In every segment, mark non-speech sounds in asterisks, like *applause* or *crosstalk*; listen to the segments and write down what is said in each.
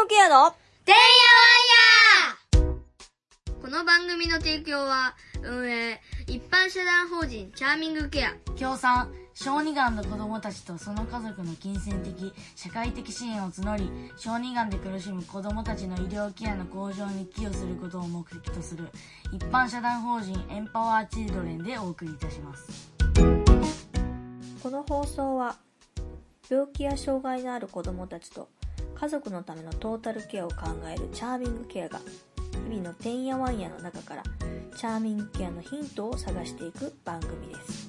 グケアのてんやわんやこの番組の提供は、運営、一般社団法人チャーミングケア。協賛。小児がんの子供たちとその家族の金銭的社会的支援を募り小児がんで苦しむ子供たちの医療ケアの向上に寄与することを目的とする一般社団法人エンパワーチルドレンでお送りいたします。この放送は病気や障害のある子どもたちと家族のためのトータルケアを考えるチャーミングケアが日々のてんやわんやの中からチャーミングケアのヒントを探していく番組です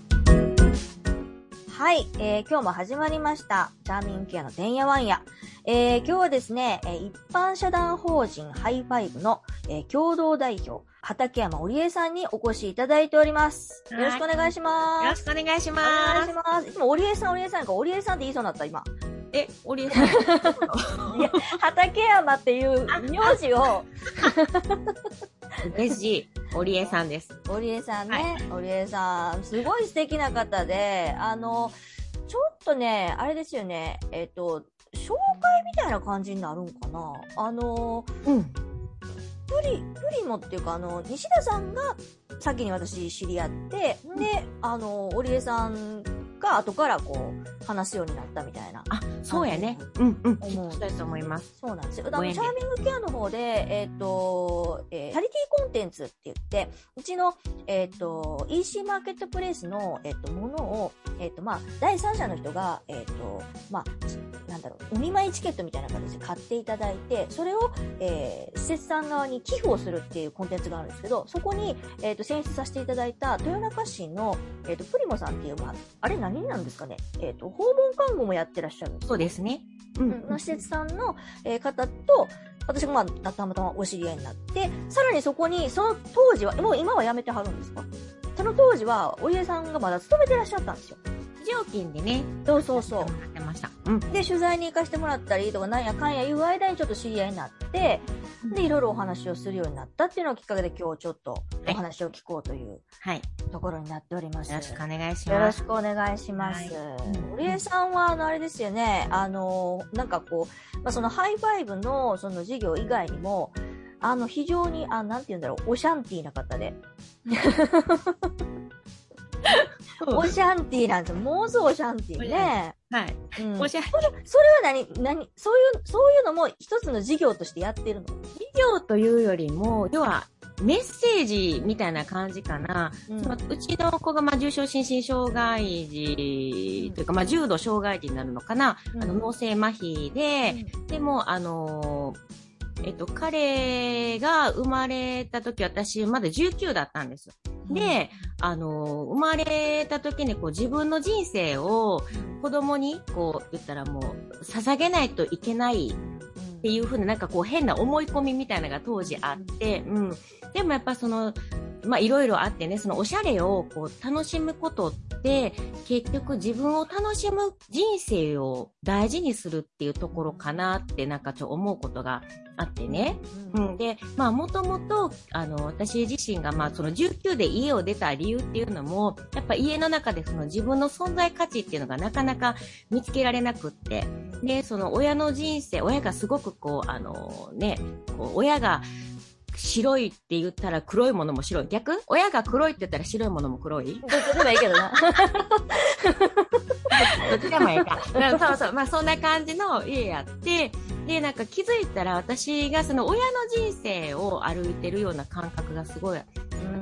はい、えー今日も始まりましたチャーミングケアのてんやわんや、えー今日はですね、えー一般社団法人ハイファイブの、えー共同代表畠山織恵さんにお越しいただいておりますよろしくお願いしますよろしくお願いしおます願いし。ます。いつも織江さん、織江さんか、織江さんって言いそうになった、今。え、オリエさん。いや、畠山っていう名字を、*laughs* ですし、オリエさんです。織江さんね、織江さん、すごい素敵な方で、あの、ちょっとね、あれですよね、えっ、と、紹介みたいな感じになるんかな。あの、うん。プリ、プリモっていうか、あの、西田さんが先に私知り合って、で、あの、織江さんが後からこう、話すようになったみたいな。あ、そうやね。うんうん。思うそうだと思います。そうなんですよ。あの、ご縁でチャーミングケアの方で、えっ、と、えーチャリティーコンテンツって言って、うちの、えっ、と、EC マーケットプレイスの、えっ、と、ものを、えっ、と、まあ、第三者の人が、えっ、と、まあ、ちなんだろう、お見舞いチケットみたいな形で買っていただいて、それを、えー施設さん側に寄付をするっていうコンテンツがあるんですけど、そこに、えっ、と、選出させていただいた、豊中市の、えっ、と、プリモさんっていう、まあ、あれ何なんですかね、えっ、と、訪問看護もやってらっしゃるんですよそうですね。うんの施設さんの、えー方と、私がまあ、たまたまお知り合いになって、さらにそこに、その当時は、もう今は辞めてはるんですか？その当時は、お家さんがまだ勤めてらっしゃったんですよ。非常勤でね。そうそうそうや。ってました。うん。で、取材に行かせてもらったりとか、なんやかんや言う間にちょっと知り合いになって、で、いろいろお話をするようになったっていうのがきっかけで今日ちょっとお話を聞こうというはい。よところになっております。ろしくお願いしよろします。くお願いしますはい。織恵さんは、あの、あれですよね、あの、なんかこう、まあ、そのハイファイブのその事業以外にも、あの、非常に、あ、なんて言うんだろう、オシャンティーな方で。オシャンティーなんですよ。もうすぐオシャンティーね。はい。うん、おしゃそれは何、何、そういう、そういうのも一つの事業としてやってるの？企業というよりも、要は、メッセージみたいな感じかな。うんそのうちの子が、まあ、重症心身障害児というか、まあ、重度障害児になるのかな。うんあの、脳性麻痺で、でも、あのーえっと、彼が生まれた時、私、まだ19だったんです。で、あのー生まれた時に、こう、自分の人生を子供に、こう、言ったらもう、捧げないといけないっていうふうな、なんかこう、変な思い込みみたいなのが当時あって、うん。でもやっぱその、まあ、いろいろあってね、そのおしゃれをこう楽しむことって、結局自分を楽しむ人生を大事にするっていうところかなってなんかちょっと思うことがあってね。うん、で、まあもともと、あの、私自身がまあその19で家を出た理由っていうのも、やっぱ家の中でその自分の存在価値っていうのがなかなか見つけられなくって、で、その親の人生、親がすごくこう、あのね、こう親が白いって言ったら黒いものも白い。逆？親が黒いって言ったら白いものも黒い？どっちでもいいけどな。*laughs* どっちでもいいか。うんそうそう。まあそんな感じの家やって、で、なんか気づいたら私がその親の人生を歩いてるような感覚がすごいあ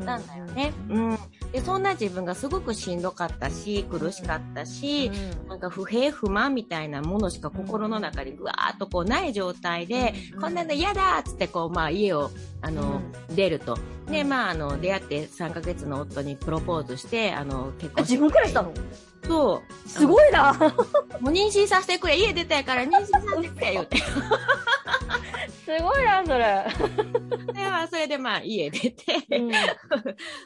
ったんだよね。うん。で、そんな自分がすごくしんどかったし、苦しかったし、なんか不平不満みたいなものしか心の中にぐわーっとこうない状態で、うんこんなの嫌だっつってこう、まあ家を、あの、出ると。で、まああの、出会って3ヶ月の夫にプロポーズして、あの、結あ婚自分からしたの？そう。すごいな。もう妊娠させてくれ、家出たやから妊娠させてくれ、言うて。*laughs* すごいな、それ。で、まあ、それでまあ、家出て、*laughs*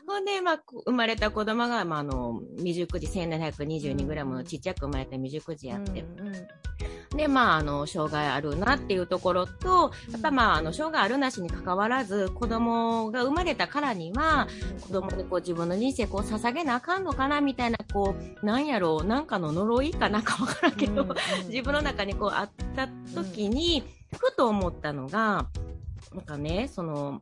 ほんで、まあ、こ生まれた子供が、まあ、あの、未熟児、1722グラムのちっちゃく生まれた未熟児やって、で、まあ、あの、障害あるなっていうところと、やっぱまあ、あの、障害あるなしに関わらず、子供が生まれたからには、子供にこう自分の人生こう捧げなあかんのかなみたいな、こう、なんやろう、なんかの呪いかなんかわからんけど、*laughs* 自分の中にこうあった時に、ふと思ったのが、なんかね、その、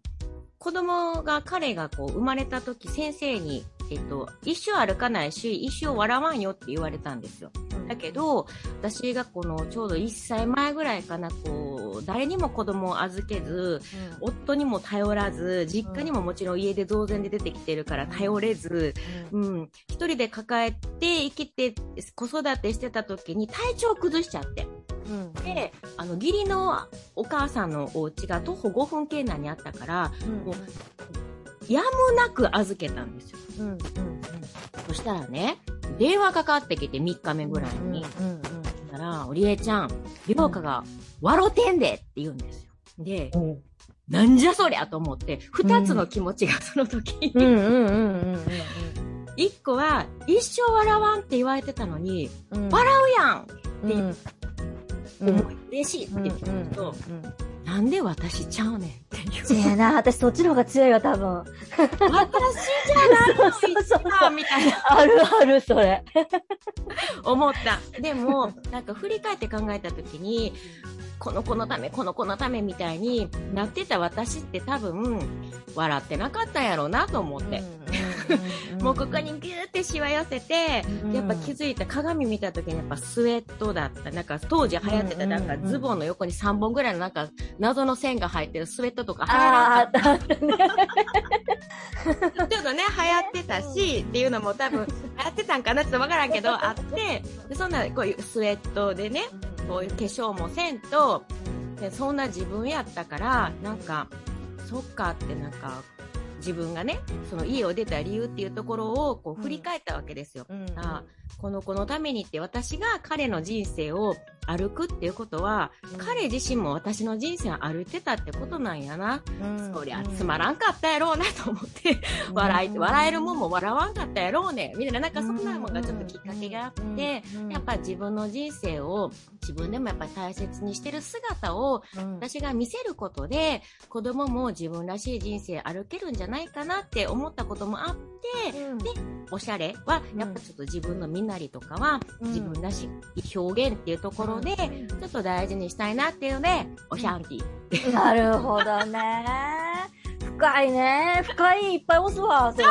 子供が、彼がこう、生まれた時、先生に、えっと、一生歩かないし、一生笑わんよって言われたんですよ。だけど、私がこの、ちょうど1歳前ぐらいかな、こう、誰にも子供を預けず、夫にも頼らず、実家にももちろん家で同然で出てきてるから頼れず、うん、一人で抱えて生きて、子育てしてた時に体調崩しちゃって。うん。で、あの、義理のお母さんのお家が徒歩5分圏内にあったから、もうやむなく預けたんですよ。うんうんそしたらね、電話かかってきて3日目ぐらいに。うんうんそしたら、おりえちゃん、涼香が、笑うてんでって言うんですよ。で、うんなんじゃそりゃと思って、二つの気持ちがその時。に、うんうんうんうん一個は、一生笑わんって言われてたのに、うん笑うやんっていう、うん思い嬉しいって言ってると、なんで私ちゃうねんっていう。せやな、私そっちの方が強いわ、多分。私じゃないのそうそうそうかみたいな *laughs* あるある、それ。思った。でも、なんか振り返って考えたときに、この子のため、この子のためみたいになってた私って多分、笑ってなかったんやろうなと思って。もうここにギューってしわ寄せて、うんやっぱ気づいた鏡見た時にやっぱスウェットだった。なんか当時流行ってたなんかズボンの横に3本ぐらいのなんか謎の線が入ってるスウェットとか流行ああ、らあったあったね。ちょっとね、流行ってたし、っていうのも多分、流行ってたんかなちょっとわからんけど、あって、でそんな、こういうスウェットでね、こういう化粧もせんと、でそんな自分やったから、なんか、そっかってなんか、自分がね、その家を出た理由っていうところをこう振り返ったわけですよ。うんあこの子のためにって私が彼の人生を歩くっていうことは、彼自身も私の人生を歩いてたってことなんやな。そりゃつまらんかったやろうなと思って、笑い、笑えるもんも笑わんかったやろうね。みたいな、なんかそんなもんがちょっときっかけがあって、やっぱ自分の人生を自分でもやっぱり大切にしてる姿を私が見せることで、子供も自分らしい人生歩けるんじゃないかなって思ったこともあって、おしゃれは、やっぱちょっと自分の身なりとかは、うん自分らしい表現っていうところで、ちょっと大事にしたいなっていうので、おシャンティー。なるほどね。深いね。深いいっぱい押すわ、それ。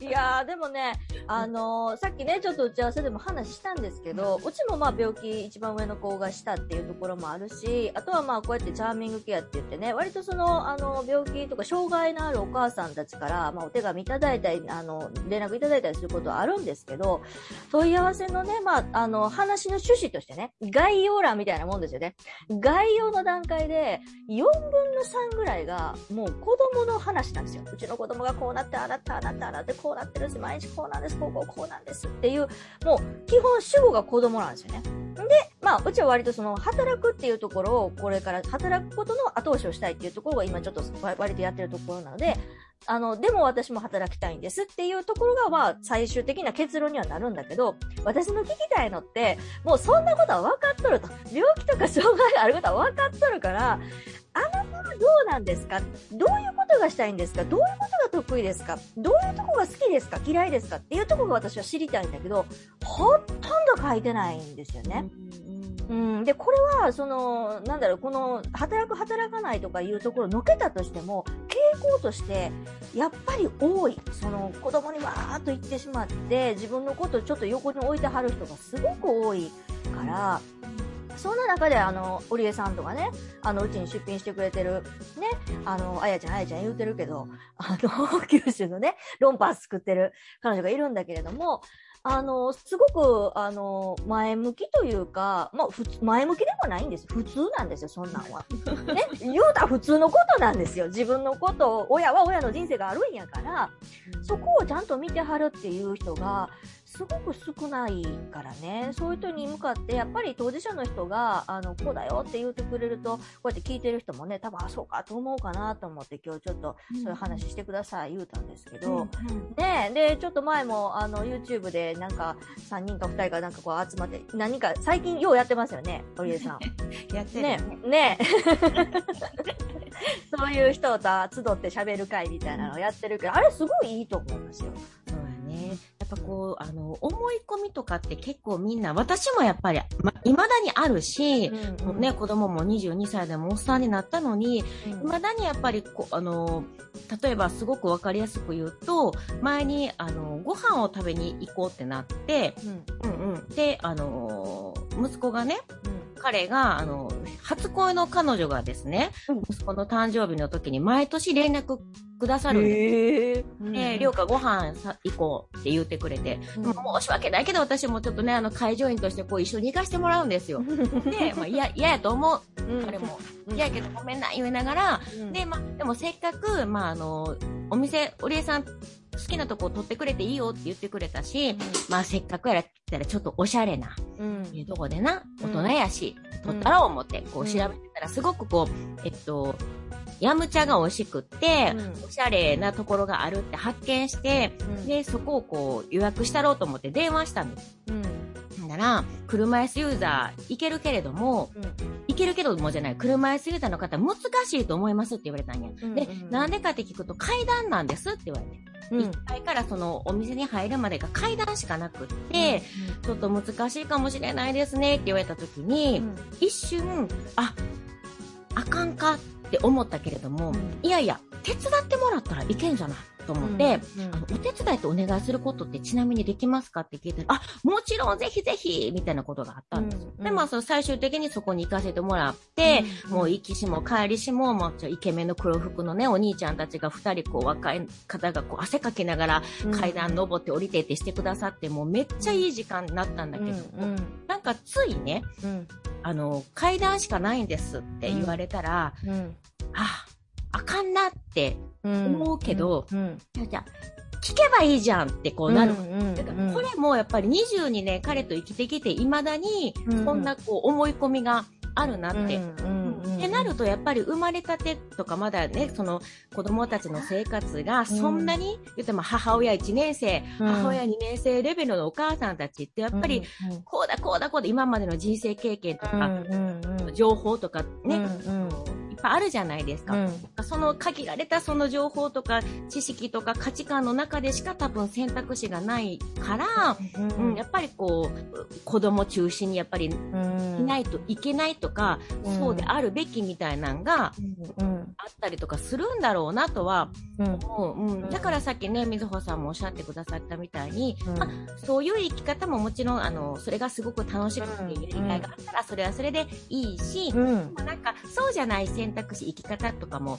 いやー、でもね、あのーさっきね、ちょっと打ち合わせでも話したんですけど、うちもまあ病気一番上の子がしたっていうところもあるし、あとはまあこうやってチャーミングケアって言ってね、割とその、あの、病気とか障害のあるお母さんたちから、まあお手紙いただいたり、あの、連絡いただいたりすることはあるんですけど、問い合わせのね、まあ、あの、話の趣旨としてね、概要欄みたいなもんですよね。概要の段階で、4分の3ぐらいが、もう子供の話なんですよ。うちの子供がこうなって、あなって、あなって、あなって、こうなってるんです。毎日こうなんです、こうこうこうなんですっていう、もう、基本主語が子供なんですよね。で、まあ、うちは割とその、働くっていうところを、これから働くことの後押しをしたいっていうところが今ちょっと割とやってるところなので、あの、でも私も働きたいんですっていうところが、まあ、最終的な結論にはなるんだけど、私の聞きたいのって、もうそんなことは分かっとると。病気とか障害があることは分かっとるから、あなたはどうなんですか？どういうことがしたいんですか？どういうことが得意ですか？どういうとこが好きですか？嫌いですか？っていうところが私は知りたいんだけど、ほとんど書いてないんですよね。うん、で、これは、その、なんだろう、この、働く、働かないとかいうところをのけたとしても、傾向として、やっぱり多い。その、子供にわーっと言ってしまって、自分のことをちょっと横に置いてはる人がすごく多いから、そんな中で、あの、織江さんとかね、あの、うちに出品してくれてる、ね、あの、あやちゃん、あやちゃん言うてるけど、あの、九州のね、ロンパース作ってる彼女がいるんだけれども、あの、すごく、あの、前向きというか、まあ、普通、前向きでもないんです。普通なんですよ、そんなんは。*laughs* ね、言うたら普通のことなんですよ。自分のことを、親は親の人生があるんやから、そこをちゃんと見てはるっていう人が、すごく少ないからね、そういう人に向かって、やっぱり当事者の人が、あの、こうだよって言ってくれると、こうやって聞いてる人もね、多分、あ、そうかと思うかなと思って、今日ちょっと、そういう話してください、言うたんですけど、ねで、ちょっと前も、あの、YouTube で、なんか、3人か2人がなんかこう集まって、何か、最近ようやってますよね、織江さん。*laughs* やってるねね。、ね。*laughs* そういう人と集って喋る会みたいなのをやってるけど、あれすごいいいと思いますよ。ぱこう、あの、思い込みとかって結構みんな、私もやっぱり、ま、未だにあるし、もうね、子供も22歳でもおっさんになったのに、未だにやっぱりこ、あの、例えばすごくわかりやすく言うと、前に、あの、ご飯を食べに行こうってなって、うん。うんうん。で、あの、息子がね、うん。彼が、あの、初恋の彼女がですね、うん。息子の誕生日の時に毎年連絡くださるんです。で、りょうかご飯さ行こうって言ってくれて、うん。申し訳ないけど私もちょっとね、あの、会場員としてこう一緒に行かせてもらうんですよ。で、まあ、嫌、嫌やと思う。彼も。うん。嫌やけどごめんな、言いながら、うん。で、まあ、でもせっかく、まあ、あの、お店、おりえさん、好きなとこ取ってくれていいよって言ってくれたし、まあ、せっかくやらったらちょっとおしゃれな、うん。いうとこでな、うん。大人やし、取ったら思って、こう調べてたら、すごくこう、えっと、ヤムチャが美味しくって、うん。おしゃれなところがあるって発見して、うん。で、そこをこう予約したろうと思って電話したんです。うんなら、車椅子ユーザー行けるけれども、行けるけどもじゃない、車椅子ユーザーの方難しいと思いますって言われたんや。うんでうん、なんでかって聞くと階段なんですって言われて。うん。1階からそのお店に入るまでが階段しかなくって、ちょっと難しいかもしれないですねって言われた時に、一瞬、あ、あかんかって思ったけれども、うん。いやいや、手伝ってもらったらいけんじゃない？と思って、うんあの、お手伝いってお願いすることってちなみにできますかって聞いたら、あ、もちろんぜひぜひみたいなことがあったんですよ。うんで、まあ、その最終的にそこに行かせてもらって、うんもう行きしも帰りしも、もうちょイケメンの黒服のね、お兄ちゃんたちが二人こう若い方がこう汗かきながら階段登って降りてってしてくださって、もうめっちゃいい時間になったんだけど、うんなんかついね、うん。あの、階段しかないんですって言われたら、うん。あ、あかんなってうん思うけどうんじゃあ聞けばいいじゃんってこうなる。うんだからこれもやっぱり22年彼と生きてきて、未だにこんなこう思い込みがあるなって。ってなるとやっぱり生まれたてとかまだね、その子供たちの生活がそんなに、言っても母親1年生、母親2年生レベルのお母さんたちってやっぱり、こうだこうだこうだ今までの人生経験とか、情報とかね、いっぱいあるじゃないですか。その限られたその情報とか知識とか価値観の中でしか多分選択肢がないから、うん。やっぱりこう、子供中心にやっぱりいないといけないとか、そうであるべきみたいなのがあったりとかするんだろうなとは思う。うん、だからさっきね、水穂さんもおっしゃってくださったみたいに、あそういう生き方ももちろん、あの、それがすごく楽しくてやりがいがあったら、それはそれでいいし、なんか、そうじゃない選択肢、生き方とかも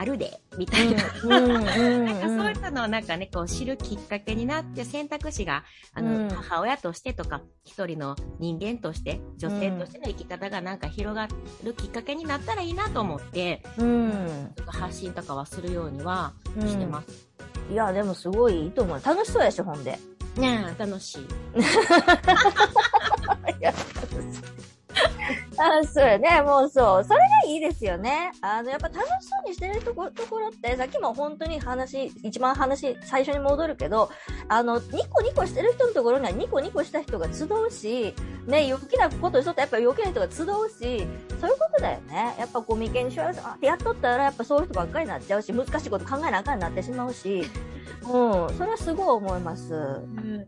あるで、みたいな。なんかそういったのをなんかね、こう知るきっかけになって、選択肢が、あの、うん母親としてとか、一人の人間として、女性としての生き方がなんか広がるきっかけになったらいいなと思って、ちょっと発信とかはするようにはしてます。いや、でもすごいいいと思う。楽しそうやし、ほんで。ねえ、楽しい。*laughs* あそうやね。もうそう。それがいいですよね。あの、やっぱ楽しそうにしてるとこ、ところって、さっきも本当に話、一番話、最初に戻るけど、あの、ニコニコしてる人のところにはニコニコした人が集うし、ね、余計なことしとったらやっぱ余計な人が集うし、そういうことだよね。やっぱこう、眉間にしわあやっとったらやっぱそういう人ばっかりになっちゃうし、難しいこと考えなあかんになってしまうし、うん、それはすごい思います。うんね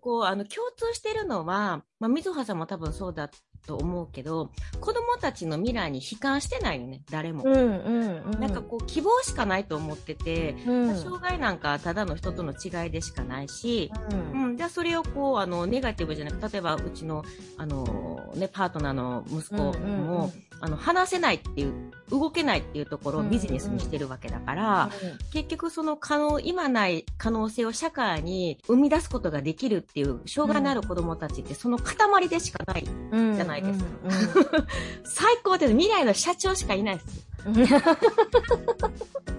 こう、あの、共通してるのは、まあ、水葉さんも多分そうだと思うけど、子供たちの未来に悲観してないよね、誰も。うん、うん、うん。なんかこう、希望しかないと思ってて、うん、障害なんかただの人との違いでしかないし、うんうん、じゃあそれをこう、あの、ネガティブじゃなくて、例えばうちの、あの、ね、パートナーの息子も、うんうんうんあの、話せないっていう、動けないっていうところをビジネスにしてるわけだから、結局その可能、今ない可能性を社会に生み出すことができるっていう、障害のある子供たちってその塊でしかない。うんじゃないですかうん *laughs* 最高です。未来の社長しかいないです。*laughs*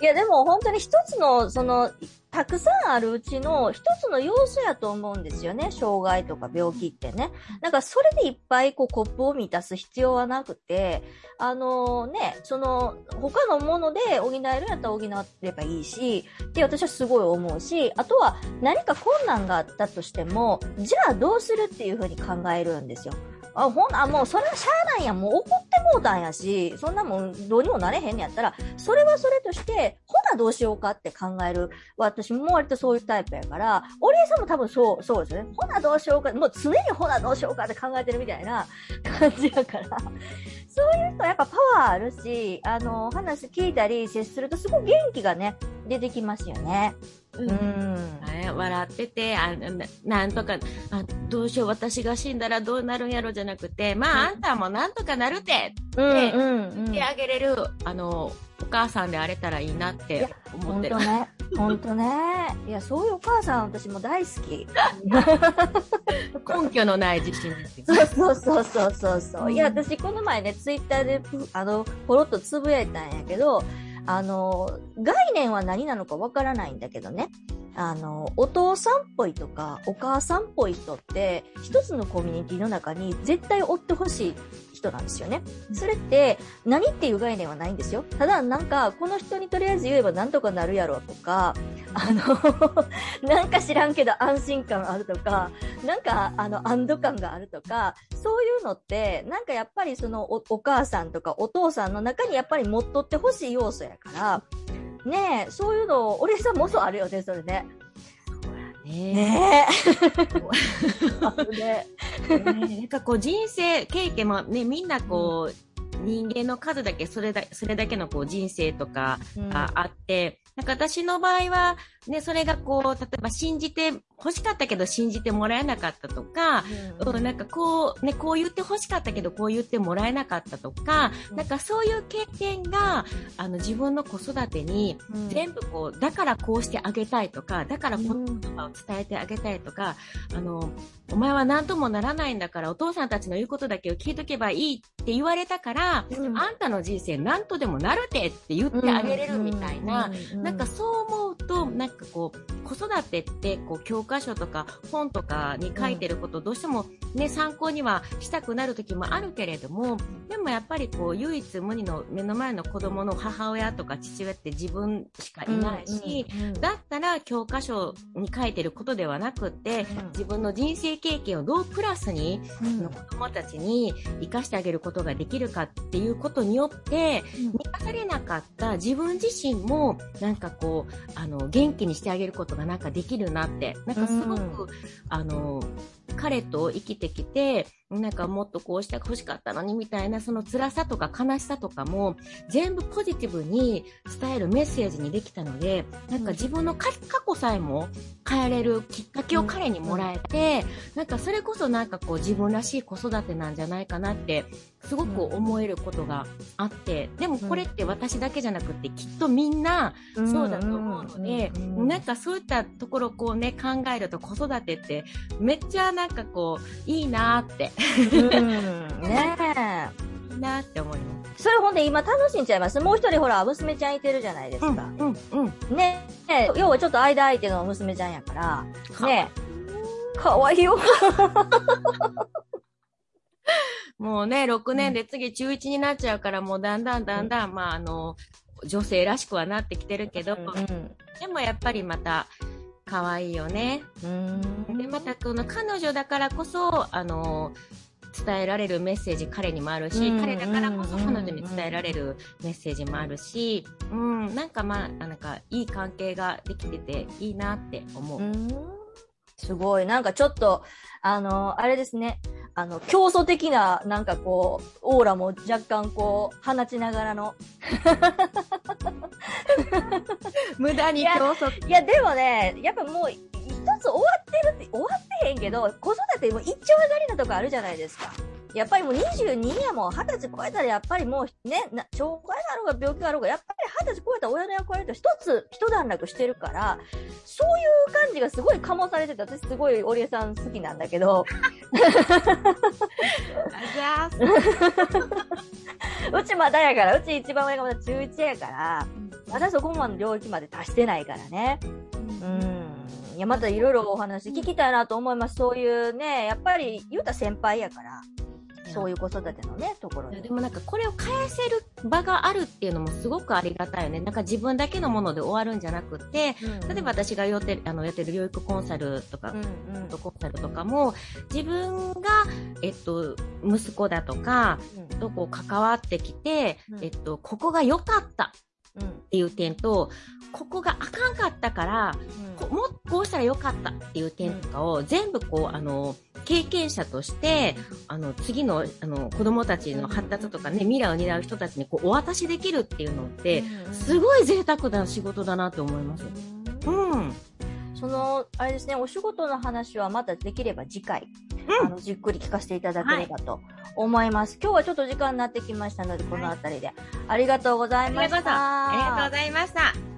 いや、でも本当に一つの、その、たくさんあるうちの一つの要素やと思うんですよね。障害とか病気ってね。なんかそれでいっぱいこうコップを満たす必要はなくて、あのね、その、他のもので補えるんやったら補ればいいし、って私はすごい思うし、あとは何か困難があったとしても、じゃあどうするっていうふうに考えるんですよ。あ、ほんな、もうそれはしゃあないやん。もう怒ってもうたんやし、そんなもんどうにもなれへんねやったら、それはそれとして、ほなどうしようかって考える。私も割とそういうタイプやから、お礼さんも多分そう、そうですね。ほなどうしようか、もう常にほなどうしようかって考えてるみたいな *laughs* 感じやから。そういう人はやっぱパワーあるし、あの、話聞いたり接するとすごい元気がね、出てきますよね。ううん笑っててあななんとかあどうしよう私が死んだらどうなるんやろじゃなくてまああんたもなんとかなるってうん、ねうん、うん。言ってあげれる、あのお母さんであれたらいいなって思ってる本当。ね。本当ね。いや、そういうお母さん私も大好き。根拠のない自信ですよ。そうそうそうそうそう。いや、私この前ね、ツイッターでぷ、あの、ポロッとつぶやいたんやけど、あの、概念は何なのかわからないんだけどね。あの、お父さんっぽいとか、お母さんっぽい人って、一つのコミュニティの中に絶対追ってほしい人なんですよね。それって、何っていう概念はないんですよ。ただ、なんか、この人にとりあえず言えばなんとかなるやろとか、あの、*laughs* なんか知らんけど安心感あるとか、なんか、あの、安堵感があるとか、そういうのって、なんかやっぱりそのお、お母さんとかお父さんの中にやっぱり持っとってほしい要素やから、ねえ、そういうの、俺さんもそうあるよね、それね。ねねえ。なんかこう人生経験もねみんなこう、人間の数だけそれだそれだけのこう人生とかがあって、なんか私の場合は、ね、それがこう、例えば信じて欲しかったけど信じてもらえなかったとか、うん、なんかこう、ね、こう言って欲しかったけどこう言ってもらえなかったとか、うん。なんかそういう経験が、あの自分の子育てにうん。全部こう、だからこうしてあげたいとか、だから言葉を伝えてあげたいとか、あの、お前は何ともならないんだからお父さんたちの言うことだけを聞いとけばいいって言われたから、うん。あんたの人生何とでもなるてって言ってあげれるみたいな、なんかそう思うと、なんかこう、子育てって、こう、教科書とか本とかに書いてること、どうしてもね、参考にはしたくなる時もあるけれども、でもやっぱりこう、唯一無二の目の前の子供の母親とか父親って自分しかいないし、だったら教科書に書いてることではなくって、うん。自分の人生経験をどうプラスに、うん。子供たちに生かしてあげることができるかっていうことによって、満たされなかった自分自身も、なんかこう、あの、元気にしてあげることがなんかできるなって、なんかすごく、あの、彼と生きてきて、なんかもっとこうして欲しかったのにみたいな、その辛さとか悲しさとかも、全部ポジティブに伝えるメッセージにできたので、なんか自分の過去さえも変えれるきっかけを彼にもらえて、なんかそれこそなんかこう自分らしい子育てなんじゃないかなって、すごく思えることがあって、でもこれって私だけじゃなくて、きっとみんなそうだと思うので、なんかそういったところこうね、考えると子育てってめっちゃなんかこう、いいなって、うんねえ。いいなーって思います。それほんで今楽しんちゃいます？もう一人ほら、娘ちゃんいてるじゃないですか。うん、うん。ねえ、要はちょっと間相手の娘ちゃんやから、ねえ、かわいいよ。*laughs* もうね、6年で次中1になっちゃうから、もうだんだんだんだん、まああの、女性らしくはなってきてるけど、でもやっぱりまた、可愛いよね。うん。で、またこの彼女だからこそ、あの、伝えられるメッセージ彼にもあるし、うん彼だからこそうん彼女に伝えられるメッセージもあるし、うん、なんかまあ、なんかいい関係ができてていいなって思う。うんすごい。なんかちょっと、あの、あれですね。あの、競争的な、なんかこう、オーラも若干こう、放ちながらの。*laughs* 無駄に競争。いや、でもね、やっぱもう、一つ終わってるって、終わってへんけど、子育ても一丁上がりなとこあるじゃないですか。やっぱりもう22やもん、20歳超えたらやっぱりもうね、な障害があろうが病気があろうが、やっぱり20歳超えた親の役割と一つ、一段落してるから、そういう感じがすごい醸されてて、私すごい織江さん好きなんだけど、うちまだやから、うち一番上がまだ中1やから、まだそこまで領域まで達してないからね。うん。いや、またいろいろお話聞きたいなと思います。そういうね、やっぱり言うたら先輩やから、そういう子育てのね、ところでで。もなんかこれを返せる場があるっていうのもすごくありがたいよね。なんか自分だけのもので終わるんじゃなくて、例えば私がやってるあのやってる療育コンサルとか、うんうんコンサルとかも自分がえっと、息子だとか、とこう関わってきて、うんえっと、ここが良かったうん。っていう点と、ここがあかんかったから、こもこうしたらよかったっていう点とかを全部こう、あの、経験者として、あの、次の、あの、子供たちの発達とかね、未来を担う人たちにこう、お渡しできるっていうのって、すごい贅沢な仕事だなと思います。その、あれですね、お仕事の話はまたできれば次回、うんあの、じっくり聞かせていただければと思います。今日はちょっと時間になってきましたので、このあたりで。ありがとうございました。ありがとうございました。